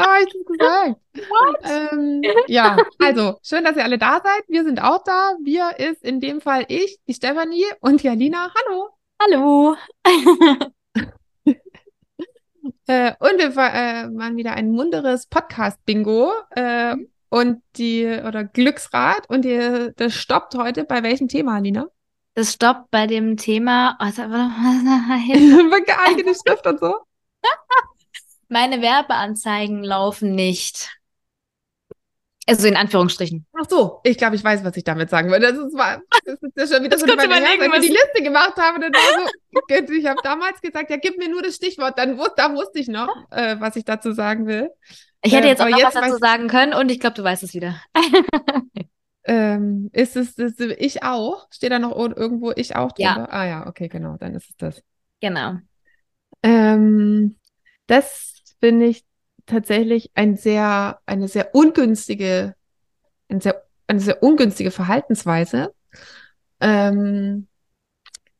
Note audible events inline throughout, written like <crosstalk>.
Ah, ich hab's gesagt. Ähm, ja, also schön, dass ihr alle da seid. Wir sind auch da. Wir ist in dem Fall ich, die Stefanie und die Alina. Hallo. Hallo. <laughs> Äh, und wir äh, machen wieder ein munteres Podcast-Bingo äh, und die oder Glücksrad und die, das stoppt heute bei welchem Thema, Alina? Das stoppt bei dem Thema. Oh, mal, Geeignete Schrift und so. <laughs> Meine Werbeanzeigen laufen nicht. Also in Anführungsstrichen. Ach so, ich glaube, ich weiß, was ich damit sagen würde. Das ist, war, das ist ja schon wieder Das so meine Herzen, als ich die Liste gemacht habe. Dann war so, <laughs> ich habe damals gesagt, ja, gib mir nur das Stichwort. Dann wus da wusste ich noch, äh, was ich dazu sagen will. Ich hätte Ähm, jetzt auch aber noch jetzt was dazu sagen können und ich glaube, du weißt es wieder. <laughs> Ähm, ist es ist, ich auch? Steht da noch ir- irgendwo ich auch Ja. drunter? Ah ja, okay, genau, dann ist es das. Genau. Ähm, das finde ich tatsächlich ein sehr, eine sehr ungünstige, eine sehr, eine sehr ungünstige Verhaltensweise, ähm,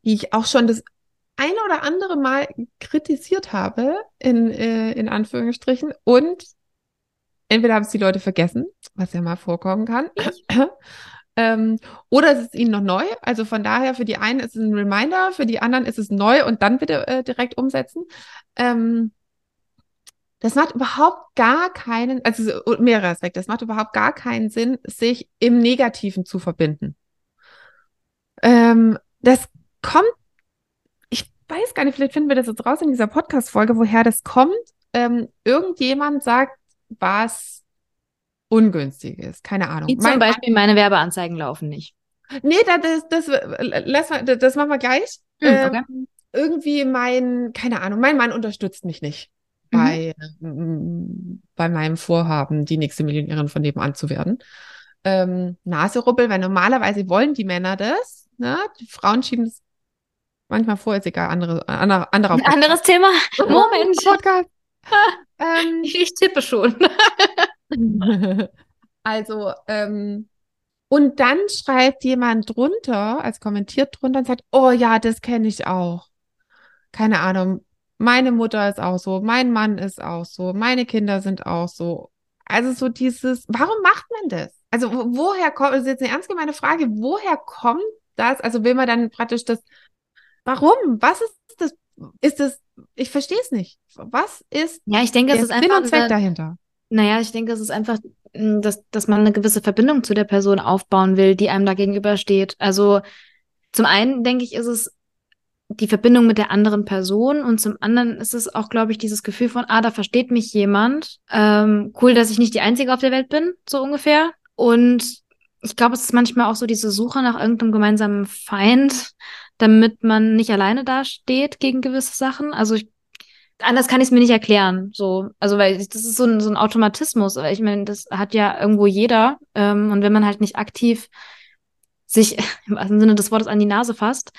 die ich auch schon das eine oder andere Mal kritisiert habe, in, äh, in Anführungsstrichen, und entweder haben es die Leute vergessen, was ja mal vorkommen kann, <clears throat> ähm, oder es ist ihnen noch neu. Also von daher, für die einen ist es ein Reminder, für die anderen ist es neu und dann bitte äh, direkt umsetzen. Ähm, das macht überhaupt gar keinen, also so- mehrere Aspekte, das macht überhaupt gar keinen Sinn, sich im Negativen zu verbinden. Ähm, das kommt, ich weiß gar nicht, vielleicht finden wir das jetzt raus in dieser Podcast-Folge, woher das kommt. Ähm, irgendjemand sagt was Ungünstiges, keine Ahnung. Wie zum Mein- Beispiel, meine Werbeanzeigen laufen nicht. Nee, da- das, das, äh, das, das machen wir gleich. Hm, Ähm, okay. irgendwie mein, keine Ahnung, mein Mann unterstützt mich nicht. Bei, ähm, bei meinem Vorhaben, die nächste Millionärin von nebenan zu werden. Ähm, Naserubbel, weil normalerweise wollen die Männer das. Ne? Die Frauen schieben es manchmal vor, ist egal, andere, andere, anderer Ein anderes Thema. <laughs> Moment. Podcast. <laughs> ähm, Ich tippe schon. <laughs> Also, ähm, und dann schreibt jemand drunter, als kommentiert drunter und sagt, oh ja, das kenne ich auch. Keine Ahnung, meine Mutter ist auch so, mein Mann ist auch so, meine Kinder sind auch so. Also so dieses, warum macht man das? Also wo- woher kommt, das ist jetzt eine ernst gemeine Frage, woher kommt das? Also will man dann praktisch das, warum? Was ist das? Ist das, ich verstehe es nicht. Was ist Ja, ich denke, es der ist Sinn einfach und Zweck eine, dahinter? Naja, ich denke, es ist einfach, mh, dass, dass man eine gewisse Verbindung zu der Person aufbauen will, die einem da gegenübersteht. Also zum einen, denke ich, ist es die Verbindung mit der anderen Person und zum anderen ist es auch, glaube ich, dieses Gefühl von, ah, da versteht mich jemand. Ähm, cool, dass ich nicht die Einzige auf der Welt bin, so ungefähr. Und ich glaube, es ist manchmal auch so diese Suche nach irgendeinem gemeinsamen Feind, damit man nicht alleine dasteht gegen gewisse Sachen. Also ich anders kann ich es mir nicht erklären. So, also weil das ist so ein, so ein Automatismus. Ich meine, das hat ja irgendwo jeder. Ähm, und wenn man halt nicht aktiv sich <laughs> im Sinne des Wortes an die Nase fasst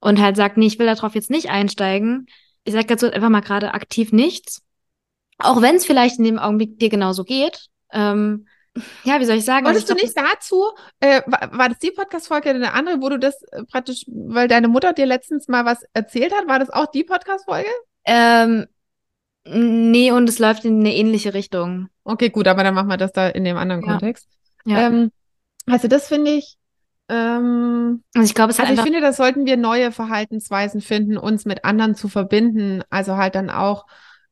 und halt sagt, nee, ich will darauf jetzt nicht einsteigen, ich sage dazu einfach mal gerade aktiv nichts. Auch wenn es vielleicht in dem Augenblick dir genauso geht. Ähm, ja, wie soll ich sagen? Also Wolltest du ich nicht dazu, äh, war, war das die Podcast-Folge oder eine andere, wo du das äh, praktisch, weil deine Mutter dir letztens mal was erzählt hat, war das auch die Podcast-Folge? Ähm, nee, und es läuft in eine ähnliche Richtung. Okay, gut, aber dann machen wir das da in dem anderen Ja. Kontext. Ja. Ähm, also das finde ich, ähm, Also ich glaube, es also ich finde, da sollten wir neue Verhaltensweisen finden, uns mit anderen zu verbinden. Also halt dann auch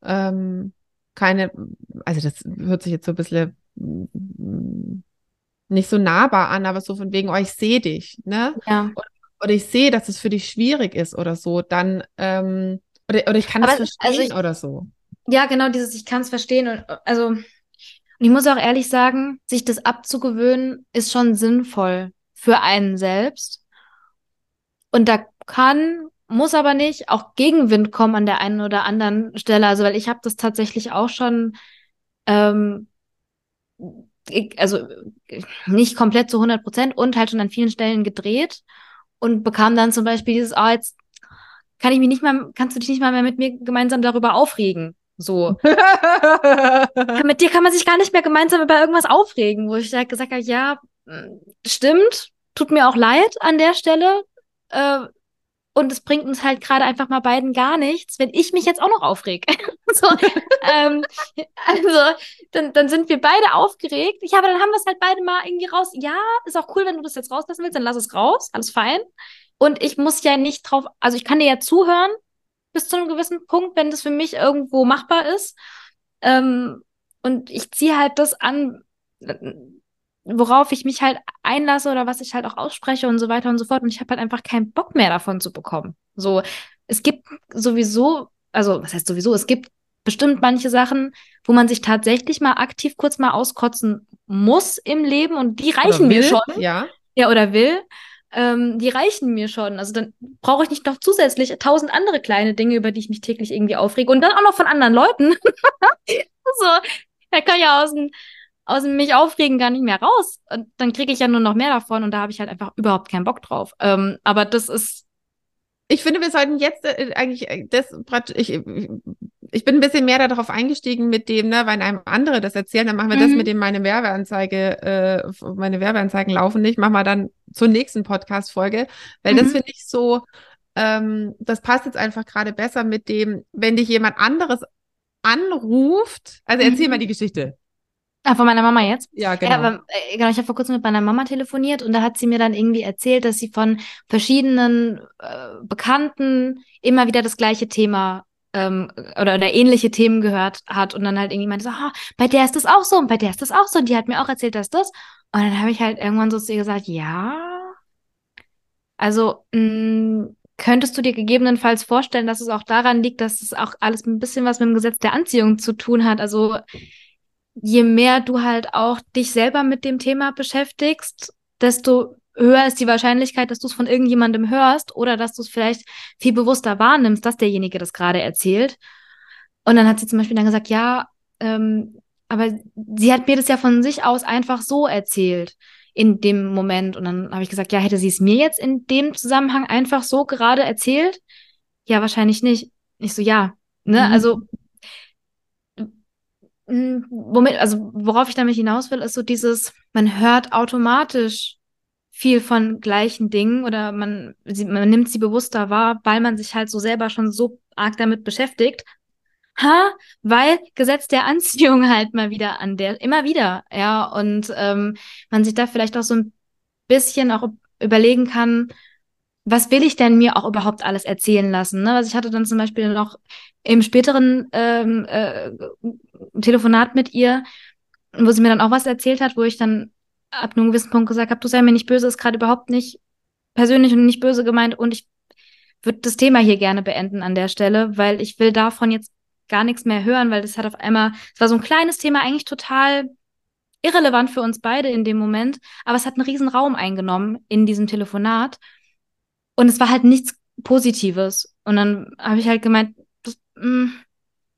ähm, keine, also das hört sich jetzt so ein bisschen mm, nicht so nahbar an, aber so von wegen, oh, ich sehe dich, ne? Ja. oder ich sehe, dass es für dich schwierig ist oder so, dann, ähm, oder, oder ich kann das es- also verstehen ich- oder so. Ja, genau, dieses, ich kann es verstehen. Und also, und ich muss auch ehrlich sagen, sich das abzugewöhnen, ist schon sinnvoll für einen selbst. Und da kann, muss aber nicht auch Gegenwind kommen an der einen oder anderen Stelle. Also, weil ich habe das tatsächlich auch schon ähm, also nicht komplett zu 100 Prozent und halt schon an vielen Stellen gedreht und bekam dann zum Beispiel dieses, ah, oh, jetzt kann ich mich nicht mal, kannst du dich nicht mal mehr mit mir gemeinsam darüber aufregen? So. <laughs> mit dir kann man sich gar nicht mehr gemeinsam über irgendwas aufregen, wo ich halt gesagt habe, ja, stimmt, tut mir auch leid an der Stelle. Äh, und es bringt uns halt gerade einfach mal beiden gar nichts, wenn ich mich jetzt auch noch aufreg. <laughs> so, ähm, also, dann, dann sind wir beide aufgeregt. Ja, aber dann haben wir es halt beide mal irgendwie raus. Ja, ist auch cool, wenn du das jetzt rauslassen willst, dann lass es raus. Alles fein. Und ich muss ja nicht drauf, also ich kann dir ja zuhören bis zu einem gewissen Punkt, wenn das für mich irgendwo machbar ist. Ähm, und ich ziehe halt das an, worauf ich mich halt einlasse oder was ich halt auch ausspreche und so weiter und so fort. Und ich habe halt einfach keinen Bock mehr davon zu bekommen. So, es gibt sowieso, also was heißt sowieso, es gibt bestimmt manche Sachen, wo man sich tatsächlich mal aktiv kurz mal auskotzen muss im Leben und die reichen mir schon. Ja. Ja, oder will. Ähm, die reichen mir schon. Also dann brauche ich nicht noch zusätzlich tausend andere kleine Dinge, über die ich mich täglich irgendwie aufrege. Und dann auch noch von anderen Leuten. <laughs> so, da kann ja aus dem aus dem mich aufregen gar nicht mehr raus. Und dann kriege ich ja nur noch mehr davon und da habe ich halt einfach überhaupt keinen Bock drauf. Ähm, aber das ist. Ich finde, wir sollten jetzt äh, eigentlich äh, das ich, ich bin ein bisschen mehr darauf eingestiegen mit dem, ne, wenn einem andere das erzählen, dann machen wir mhm. das mit dem meine Werbeanzeige, äh, meine Werbeanzeigen laufen nicht, machen wir dann zur nächsten Podcast-Folge, weil mhm. das finde ich so, ähm, das passt jetzt einfach gerade besser mit dem, wenn dich jemand anderes anruft, also erzähl mhm. mal die Geschichte. Ah, von meiner Mama jetzt? Ja, genau. Ja, aber, äh, genau, ich habe vor kurzem mit meiner Mama telefoniert und da hat sie mir dann irgendwie erzählt, dass sie von verschiedenen äh, Bekannten immer wieder das gleiche Thema ähm, oder, oder ähnliche Themen gehört hat und dann halt irgendwie meinte so, ah, bei der ist das auch so und bei der ist das auch so und die hat mir auch erzählt, dass das. Und dann habe ich halt irgendwann so zu ihr gesagt, ja, also mh, mm, könntest du dir gegebenenfalls vorstellen, dass es auch daran liegt, dass es auch alles ein bisschen was mit dem Gesetz der Anziehung zu tun hat. Also je mehr du halt auch dich selber mit dem Thema beschäftigst, desto höher ist die Wahrscheinlichkeit, dass du es von irgendjemandem hörst oder dass du es vielleicht viel bewusster wahrnimmst, dass derjenige das gerade erzählt. Und dann hat sie zum Beispiel dann gesagt, ja, ähm, aber sie hat mir das ja von sich aus einfach so erzählt in dem Moment. Und dann habe ich gesagt, ja, hätte sie es mir jetzt in dem Zusammenhang einfach so gerade erzählt? Ja, wahrscheinlich nicht. Ich so, ja. Ne? Mhm. Also womit, also worauf ich damit hinaus will, ist so dieses, man hört automatisch viel von gleichen Dingen oder man, sie, man nimmt sie bewusster wahr, weil man sich halt so selber schon so arg damit beschäftigt. Ha, weil Gesetz der Anziehung <laughs> halt mal wieder an der, immer wieder, ja, und ähm, man sich da vielleicht auch so ein bisschen auch überlegen kann, was will ich denn mir auch überhaupt alles erzählen lassen? Ne? Also ich hatte dann zum Beispiel noch im späteren ähm, äh, Telefonat mit ihr, wo sie mir dann auch was erzählt hat, wo ich dann ab einem gewissen Punkt gesagt habe, du sei mir nicht böse, ist gerade überhaupt nicht persönlich und nicht böse gemeint und ich würde das Thema hier gerne beenden an der Stelle, weil ich will davon jetzt gar nichts mehr hören, weil das hat auf einmal, es war so ein kleines Thema, eigentlich total irrelevant für uns beide in dem Moment, aber es hat einen riesen Raum eingenommen in diesem Telefonat und es war halt nichts Positives. Und dann habe ich halt gemeint, das mh, hm,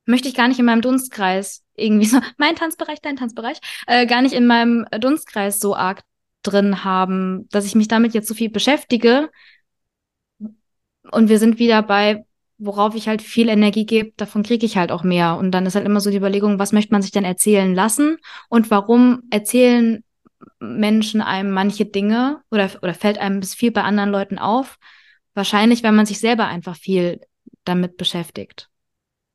möchte ich gar nicht in meinem Dunstkreis irgendwie so, <laughs> mein Tanzbereich, dein Tanzbereich, äh, gar nicht in meinem Dunstkreis so arg drin haben, dass ich mich damit jetzt so viel beschäftige. Und wir sind wieder bei, worauf ich halt viel Energie gebe, davon kriege ich halt auch mehr. Und dann ist halt immer so die Überlegung, was möchte man sich denn erzählen lassen und warum erzählen Menschen einem manche Dinge oder, oder fällt einem bis viel bei anderen Leuten auf? Wahrscheinlich, wenn man sich selber einfach viel damit beschäftigt.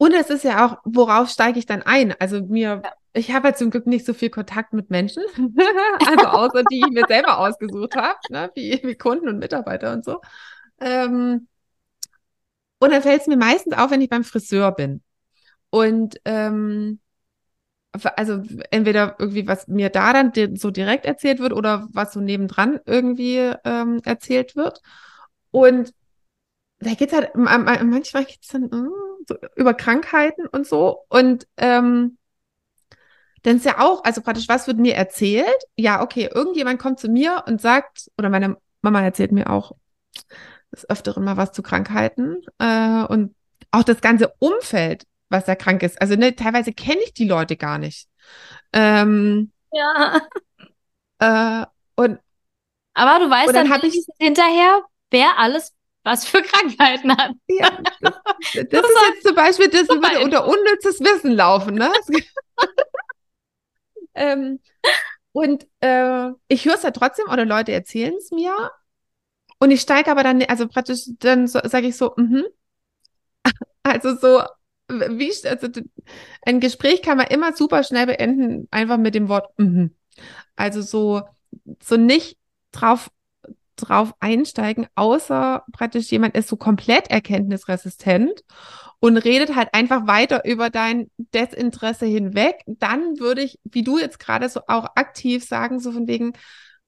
Und es ist ja auch, worauf steige ich dann ein? Also mir, ich habe ja zum Glück nicht so viel Kontakt mit Menschen, <laughs> <laughs> also außer die ich mir selber ausgesucht habe, ne? wie, wie Kunden und Mitarbeiter und so. Ähm, und dann fällt es mir meistens auf, wenn ich beim Friseur bin. Und ähm, also entweder irgendwie, was mir da dann so direkt erzählt wird oder was so nebendran irgendwie ähm, erzählt wird. Und da geht es halt, manchmal geht es dann uh, so über Krankheiten und so. Und ähm, dann ist ja auch, also praktisch, was wird mir erzählt? Ja, okay, irgendjemand kommt zu mir und sagt, oder meine Mama erzählt mir auch des Öfteren mal was zu Krankheiten. Äh, und auch das ganze Umfeld was da krank ist. Also ne, teilweise kenne ich die Leute gar nicht. Ähm, Ja. Äh, und Aber du weißt dann dann, ich- hinterher, wer alles was für Krankheiten hat. ja, <laughs> das, das ist jetzt zum Beispiel, das Super würde unter unnützes Wissen laufen, ne? <laughs> ähm, und äh, ich höre es ja trotzdem oder Leute erzählen es mir und ich steige aber dann, also praktisch, dann so, sage ich so, mhm. <laughs> Also so, wie, also ein Gespräch kann man immer super schnell beenden, einfach mit dem Wort mhm. Also so, so nicht drauf, drauf einsteigen, außer praktisch jemand ist so komplett erkenntnisresistent und redet halt einfach weiter über dein Desinteresse hinweg. Dann würde ich, wie du jetzt gerade so auch aktiv sagen, so von wegen,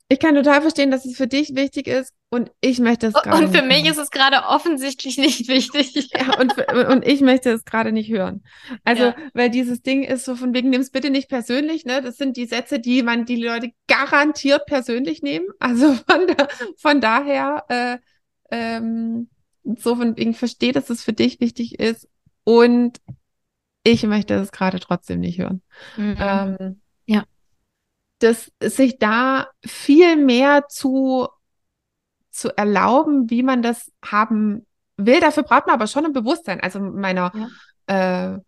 ich kann total verstehen, dass es für dich wichtig ist und ich möchte es gerade Und für mich hören. ist es gerade offensichtlich <laughs> nicht wichtig. Ja, und, und ich möchte es gerade nicht hören. Also, Ja. weil dieses Ding ist so von wegen, nimm es bitte nicht persönlich, ne? Das sind die Sätze, die man die Leute garantiert persönlich nehmen. Also <laughs> von, da, von daher, äh, ähm, so von wegen, verstehe, dass es für dich wichtig ist und ich möchte es gerade trotzdem nicht hören. Mhm. Ähm. Dass sich da viel mehr zu, zu erlauben, wie man das haben will. Dafür braucht man aber schon ein Bewusstsein. Also meiner äh,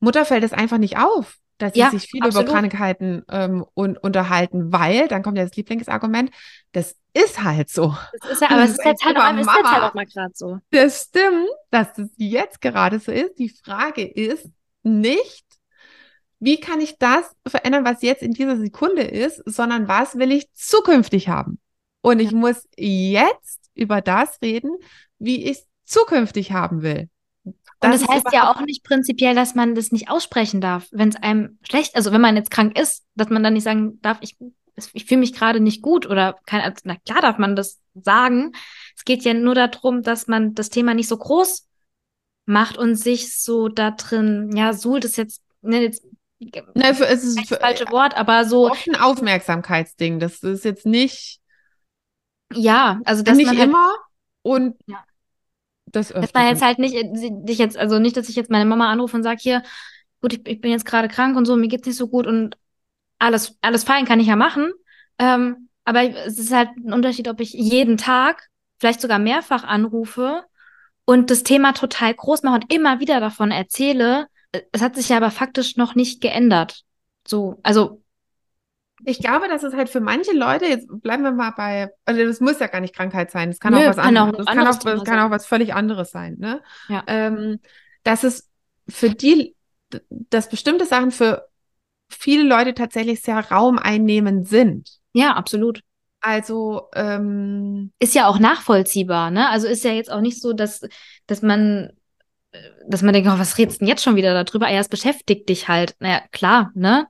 Mutter fällt es einfach nicht auf, dass sie Ja, sich viel absolut. über Krankheiten ähm, un unterhalten, weil, dann kommt ja das Lieblingsargument, das ist halt so. Das ist ja, aber es ist jetzt halt <laughs> auch, ist jetzt halt auch mal gerade so. Das stimmt, dass das jetzt gerade so ist. Die Frage ist nicht, wie kann ich das verändern, was jetzt in dieser Sekunde ist, sondern was will ich zukünftig haben? Und ich muss jetzt über das reden, wie ich es zukünftig haben will. Und das heißt ja auch nicht prinzipiell, dass man das nicht aussprechen darf, wenn es einem schlecht, also wenn man jetzt krank ist, dass man dann nicht sagen darf, ich, ich fühle mich gerade nicht gut oder kein, also, na klar darf man das sagen. Es geht ja nur darum, dass man das Thema nicht so groß macht und sich so da drin, ja, suhlt ist jetzt, ne, jetzt Ne, für, es ist das falsche Wort, aber so, oft ein Aufmerksamkeitsding. Das ist jetzt nicht, ja, also dass nicht man halt immer und Ja. das Dass man jetzt halt nicht, äh, dich jetzt, also nicht, dass ich jetzt meine Mama anrufe und sage, hier, gut, ich, ich bin jetzt gerade krank und so, mir geht's nicht so gut und alles, alles fein kann ich ja machen. Ähm, aber es ist halt ein Unterschied, ob ich jeden Tag, vielleicht sogar mehrfach anrufe und das Thema total groß mache und immer wieder davon erzähle. Es hat sich ja aber faktisch noch nicht geändert. So, also, Ich glaube, dass es halt für manche Leute, jetzt bleiben wir mal bei, also das muss ja gar nicht Krankheit sein, das kann Nö, auch was kann anderes, ein das kann auch, das kann sein. auch was völlig anderes sein, ne? Ja. Ähm, dass es für die, dass bestimmte Sachen für viele Leute tatsächlich sehr raumeinnehmend sind. ja, absolut. Also, ähm, ist ja auch nachvollziehbar, ne? Also ist ja jetzt auch nicht so, dass, dass man, dass man denkt, oh, was redest du denn jetzt schon wieder darüber? Ah Ja, es beschäftigt dich halt. Naja, klar, ne?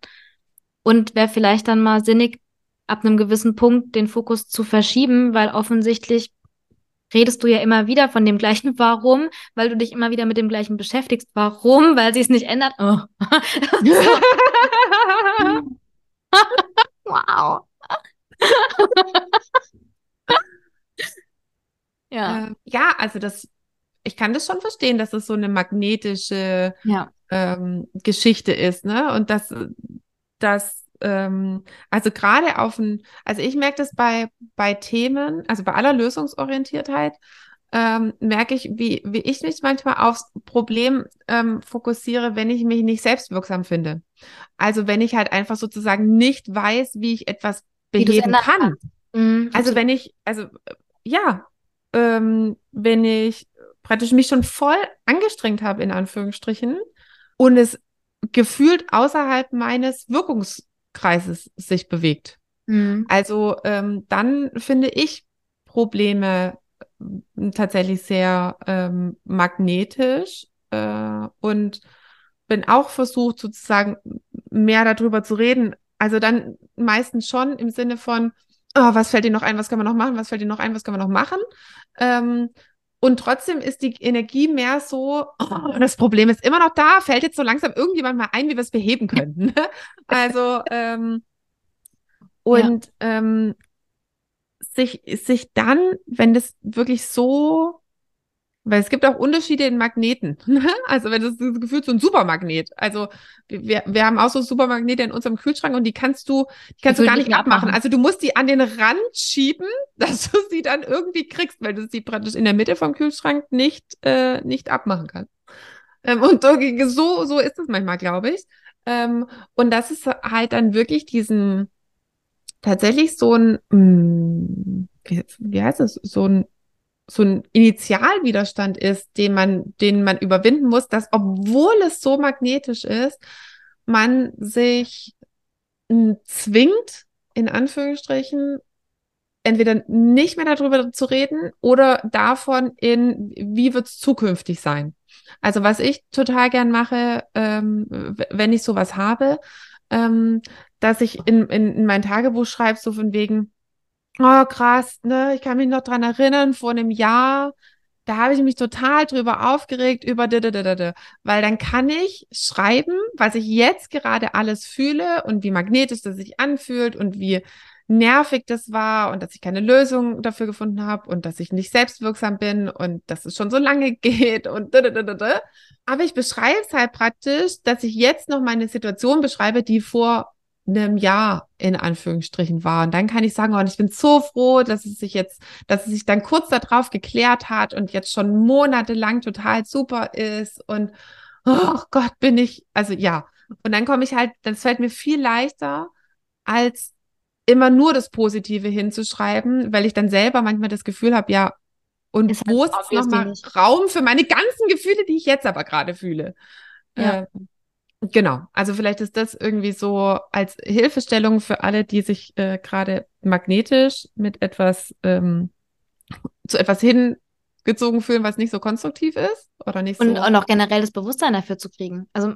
Und wäre vielleicht dann mal sinnig, ab einem gewissen Punkt den Fokus zu verschieben, weil offensichtlich redest du ja immer wieder von dem gleichen <laughs> Warum, weil du dich immer wieder mit dem gleichen beschäftigst. Warum? Weil sie es nicht ändert. Oh. <laughs> <laughs> wow. ja. äh, ja, also das, ich kann das schon verstehen, dass es so eine magnetische Ja. ähm, Geschichte ist, ne? Und dass, dass ähm, also gerade auf ein, also ich merke das bei, bei Themen, also bei aller Lösungsorientiertheit, ähm, merke ich, wie, wie ich mich manchmal aufs Problem ähm, fokussiere, wenn ich mich nicht selbstwirksam finde. Also wenn ich halt einfach sozusagen nicht weiß, wie ich etwas beheben kann. Mhm, Also wenn ich, also ja, ähm, wenn ich praktisch mich schon voll angestrengt habe, in Anführungsstrichen, und es gefühlt außerhalb meines Wirkungskreises sich bewegt. Mhm. Also ähm, dann finde ich Probleme äh, tatsächlich sehr ähm, magnetisch äh, und bin auch versucht, sozusagen mehr darüber zu reden. Also dann meistens schon im Sinne von, oh, was fällt dir noch ein, was können wir noch machen, was fällt dir noch ein, was können wir noch machen. Ähm, und trotzdem ist die Energie mehr so, oh, das Problem ist immer noch da, fällt jetzt so langsam irgendjemand mal ein, wie wir es beheben könnten. <laughs> also, ähm, und ähm, sich, sich dann, wenn das wirklich so Weil es gibt auch Unterschiede in Magneten. <laughs> Also wenn das, das Gefühl so ein Supermagnet. Also wir, wir haben auch so Supermagnete in unserem Kühlschrank und die kannst du, die kannst die du gar nicht abmachen. abmachen. Also du musst die an den Rand schieben, <laughs> dass du sie dann irgendwie kriegst, weil du sie praktisch in der Mitte vom Kühlschrank nicht, äh, nicht abmachen kannst. Ähm, und so, so ist es manchmal, glaube ich. Ähm, und das ist halt dann wirklich diesen, tatsächlich so ein, hm, wie, wie heißt es, so ein so ein Initialwiderstand ist, den man, den man überwinden muss, dass obwohl es so magnetisch ist, man sich zwingt, in Anführungsstrichen, entweder nicht mehr darüber zu reden oder davon in, wie wird es zukünftig sein. Also was ich total gern mache, ähm, wenn ich sowas habe, ähm, dass ich in, in, in mein Tagebuch schreibe, so von wegen, Oh, krass, ne? Ich kann mich noch dran erinnern, vor einem Jahr, da habe ich mich total drüber aufgeregt, über d weil dann kann ich schreiben, was ich jetzt gerade alles fühle und wie magnetisch das sich anfühlt und wie nervig das war und dass ich keine Lösung dafür gefunden habe und dass ich nicht selbstwirksam bin und dass es schon so lange <laughs> geht und aber ich beschreibe es halt praktisch, dass ich jetzt noch meine Situation beschreibe, die vor einem Jahr in Anführungsstrichen war. Und dann kann ich sagen, oh, ich bin so froh, dass es sich jetzt, dass es sich dann kurz darauf geklärt hat und jetzt schon monatelang total super ist. Und oh Gott, bin ich, also ja. Und dann komme ich halt, das fällt mir viel leichter, als immer nur das Positive hinzuschreiben, weil ich dann selber manchmal das Gefühl habe, ja, und ist wo ist nochmal Raum für meine ganzen Gefühle, die ich jetzt aber gerade fühle? Ja. Äh, Genau, also vielleicht ist das irgendwie so als Hilfestellung für alle, die sich äh, gerade magnetisch mit etwas ähm, zu etwas hingezogen fühlen, was nicht so konstruktiv ist oder nicht und, so. Und auch generell das Bewusstsein dafür zu kriegen. Also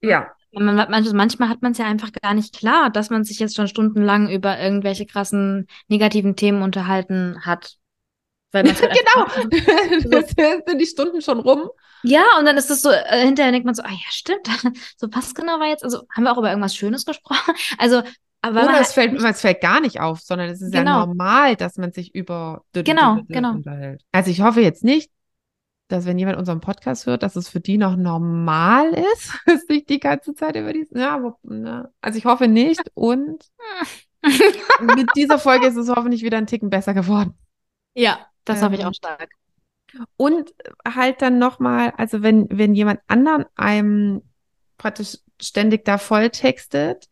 ja. Man, manchmal, manchmal hat man es ja einfach gar nicht klar, dass man sich jetzt schon stundenlang über irgendwelche krassen negativen Themen unterhalten hat. Weil halt <laughs> genau, das <laughs> sind die Stunden schon rum. Ja, und dann ist es so, äh, hinterher denkt man so, ah ja, stimmt, <laughs> so passt genau war jetzt, also haben wir auch über irgendwas Schönes gesprochen? Also, aber Oder es fällt, es fällt gar nicht auf, sondern es ist genau. ja normal, dass man sich über genau, genau. unterhält. Also ich hoffe jetzt nicht, dass wenn jemand unseren Podcast hört, dass es für die noch normal ist, sich die ganze Zeit über die, ja, aber, ne? also ich hoffe nicht und mit dieser Folge ist es hoffentlich wieder ein Ticken besser geworden. Ja, das ähm, habe ich auch stark. Und halt dann nochmal, also wenn, wenn jemand anderen einem praktisch ständig da voll textet,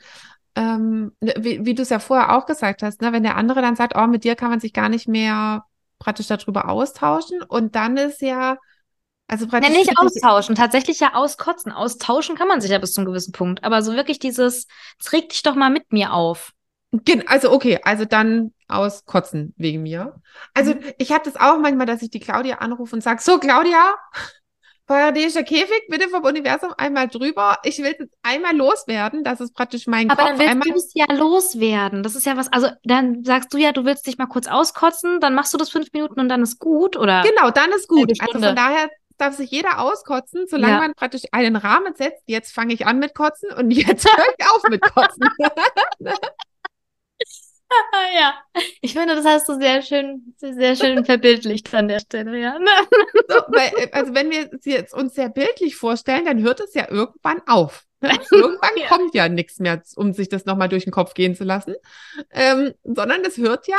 ähm, wie, wie du es ja vorher auch gesagt hast, ne, wenn der andere dann sagt, oh, mit dir kann man sich gar nicht mehr praktisch darüber austauschen und dann ist ja, also praktisch. Nee, nicht austauschen, tatsächlich ja auskotzen. Austauschen kann man sich ja bis zu einem gewissen Punkt, aber so wirklich dieses, es regt dich doch mal mit mir auf. Also okay, also dann auskotzen wegen mir. Also mhm. ich habe das auch manchmal, dass ich die Claudia anrufe und sage, so Claudia, Paradiesischer Käfig, bitte vom Universum einmal drüber. Ich will es einmal loswerden. Das ist praktisch mein Aber Kopf. dann willst du es ja loswerden. Das ist ja was, also dann sagst du ja, du willst dich mal kurz auskotzen, dann machst du das fünf Minuten und dann ist gut, oder? Genau, dann ist gut. Also von daher darf sich jeder auskotzen, solange ja. man praktisch einen Rahmen setzt. Jetzt fange ich an mit Kotzen und <laughs> jetzt höre ich auf mit Kotzen. <laughs> <laughs> ja, ich finde, das hast du sehr schön, sehr schön <laughs> verbildlicht an der Stelle, ja. so, weil, äh, also wenn wir es uns sehr bildlich vorstellen, dann hört es ja irgendwann auf. Ne? <laughs> Irgendwann ja. kommt ja nichts mehr, um sich das nochmal durch den Kopf gehen zu lassen, ähm, sondern das hört ja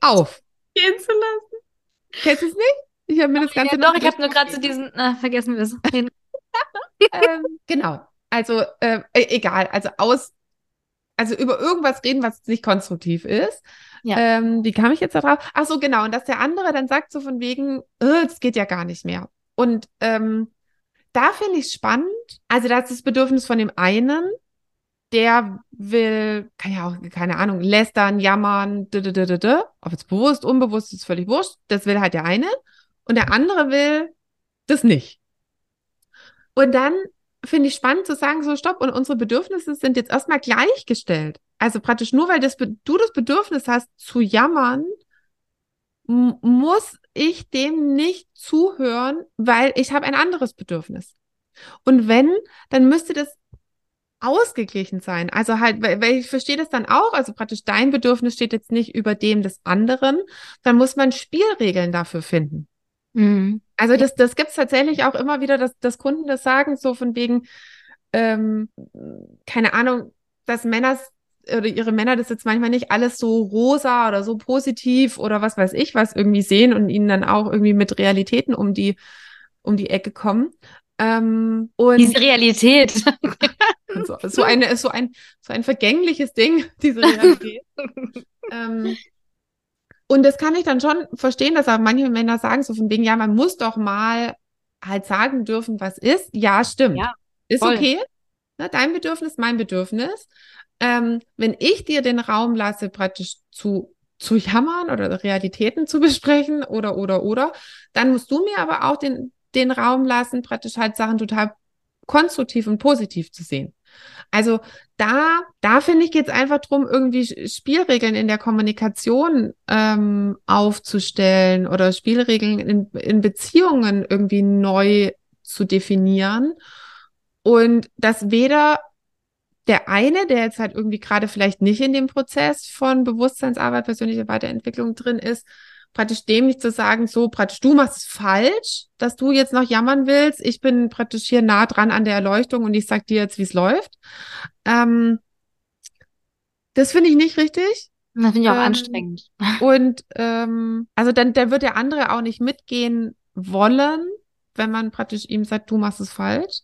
auf. Gehen zu lassen. Kennst du es nicht? Ich habe mir das Ganze ja, Doch, ich habe nur gerade zu diesen, na, vergessen wir es. ähm, genau. Also, äh, e-, egal. Also aus also über irgendwas reden, was nicht konstruktiv ist. Ja. Ähm, wie kam ich jetzt da drauf? Ach so, genau. Und dass der andere dann sagt so von wegen, äh, das geht ja gar nicht mehr. Und ähm, da finde ich spannend. Also da ist das Bedürfnis von dem einen, der will, kann ja auch, keine Ahnung, lästern, jammern, d -d -d -d ob es bewusst, unbewusst, ist völlig wurscht. Das will halt der eine. Und der andere will das nicht. Und dann finde ich spannend zu sagen, so stopp, und unsere Bedürfnisse sind jetzt erstmal gleichgestellt. Also praktisch nur, weil das, du das Bedürfnis hast zu jammern, muss ich dem nicht zuhören, weil ich habe ein anderes Bedürfnis. Und wenn, dann müsste das ausgeglichen sein. Also halt, weil, weil ich verstehe das dann auch, also praktisch dein Bedürfnis steht jetzt nicht über dem des anderen, dann muss man Spielregeln dafür finden. Mhm. Also das, das gibt es tatsächlich auch immer wieder, dass, dass Kunden das sagen, so von wegen, ähm, keine Ahnung, dass Männer oder ihre Männer das jetzt manchmal nicht alles so rosa oder so positiv oder was weiß ich was irgendwie sehen und ihnen dann auch irgendwie mit Realitäten um die um die Ecke kommen. Ähm, und diese Realität. <laughs> so, so, eine, so, ein, so ein vergängliches Ding, diese Realität. <laughs> ähm, und das kann ich dann schon verstehen, dass auch manche Männer sagen, so von wegen, ja, man muss doch mal halt sagen dürfen, was ist. Ja, stimmt. Ja, ist okay. Ne, dein Bedürfnis, mein Bedürfnis. Ähm, wenn ich dir den Raum lasse, praktisch zu, zu jammern oder Realitäten zu besprechen oder, oder, oder, dann musst du mir aber auch den, den Raum lassen, praktisch halt Sachen total konstruktiv und positiv zu sehen. Also da, da finde ich jetzt einfach drum, irgendwie Spielregeln in der Kommunikation ähm, aufzustellen oder Spielregeln in, in Beziehungen irgendwie neu zu definieren. Und dass weder der eine, der jetzt halt irgendwie gerade vielleicht nicht in dem Prozess von Bewusstseinsarbeit, persönlicher Weiterentwicklung drin ist, praktisch dem nicht zu sagen, so praktisch du machst es falsch, dass du jetzt noch jammern willst. Ich bin praktisch hier nah dran an der Erleuchtung und ich sag dir jetzt, wie es läuft. Ähm, das finde ich nicht richtig. Das finde ich auch ähm, anstrengend. <laughs> Und ähm, also dann, dann wird der andere auch nicht mitgehen wollen, wenn man praktisch ihm sagt, du machst es falsch.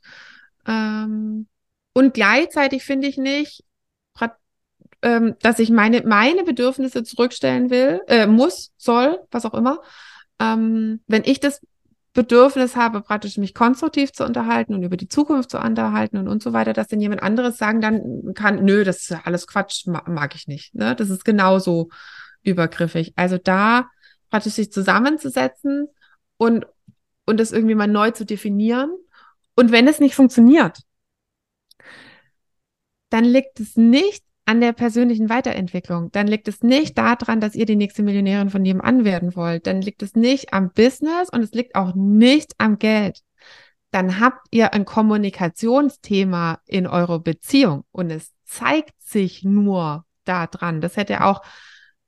Ähm, und gleichzeitig finde ich nicht, ähm, dass ich meine, meine Bedürfnisse zurückstellen will, äh, muss, soll, was auch immer. Ähm, wenn ich das Bedürfnis habe, praktisch mich konstruktiv zu unterhalten und über die Zukunft zu unterhalten und und so weiter, dass dann jemand anderes sagen dann kann, nö, das ist alles Quatsch, mag, mag ich nicht. Ne? Das ist genauso übergriffig. Also da praktisch sich zusammenzusetzen und, und das irgendwie mal neu zu definieren. Und wenn es nicht funktioniert, dann liegt es nicht an der persönlichen Weiterentwicklung. Dann liegt es nicht daran, dass ihr die nächste Millionärin von nebenan werden wollt. Dann liegt es nicht am Business und es liegt auch nicht am Geld. Dann habt ihr ein Kommunikationsthema in eurer Beziehung und es zeigt sich nur daran. Das hätte auch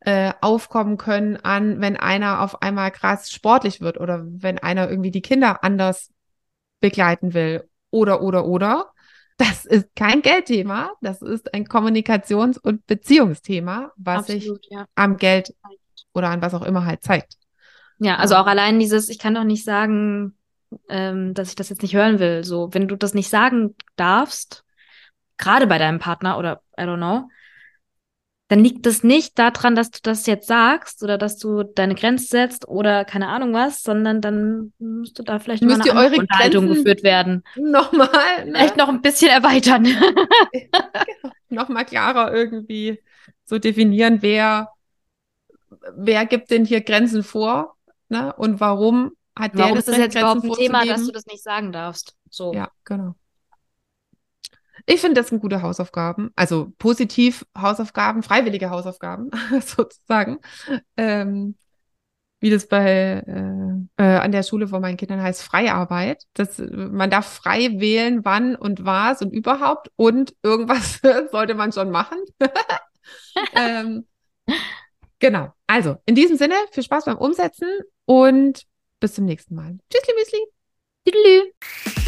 äh, aufkommen können an, wenn einer auf einmal krass sportlich wird oder wenn einer irgendwie die Kinder anders begleiten will oder, oder, oder. Das ist kein Geldthema, das ist ein Kommunikations- und Beziehungsthema, was Absolut, sich ja. am Geld oder an was auch immer halt zeigt. Ja, also auch allein dieses, ich kann doch nicht sagen, ähm, dass ich das jetzt nicht hören will. So, wenn du das nicht sagen darfst, gerade bei deinem Partner oder I don't know, dann liegt es nicht daran, dass du das jetzt sagst oder dass du deine Grenze setzt oder keine Ahnung was, sondern dann müsste da vielleicht Müsst mal eine eure Unterhaltung Grenzen geführt werden. Nochmal. Ne? Vielleicht noch ein bisschen erweitern. <laughs> genau. Nochmal klarer irgendwie so definieren, wer, wer gibt denn hier Grenzen vor ne? und warum hat der warum das ist das jetzt überhaupt ein Thema, dass du das nicht sagen darfst? So. Ja, genau. Ich finde, das sind gute Hausaufgaben, also positiv Hausaufgaben, freiwillige Hausaufgaben <laughs> sozusagen. Ähm, wie das bei äh, äh, an der Schule von meinen Kindern heißt, Freiarbeit. Das, man darf frei wählen, wann und was und überhaupt und irgendwas <laughs> sollte man schon machen. <laughs> ähm, genau. Also, in diesem Sinne, viel Spaß beim Umsetzen und bis zum nächsten Mal. Tschüssli, Müsli. Tüdelü.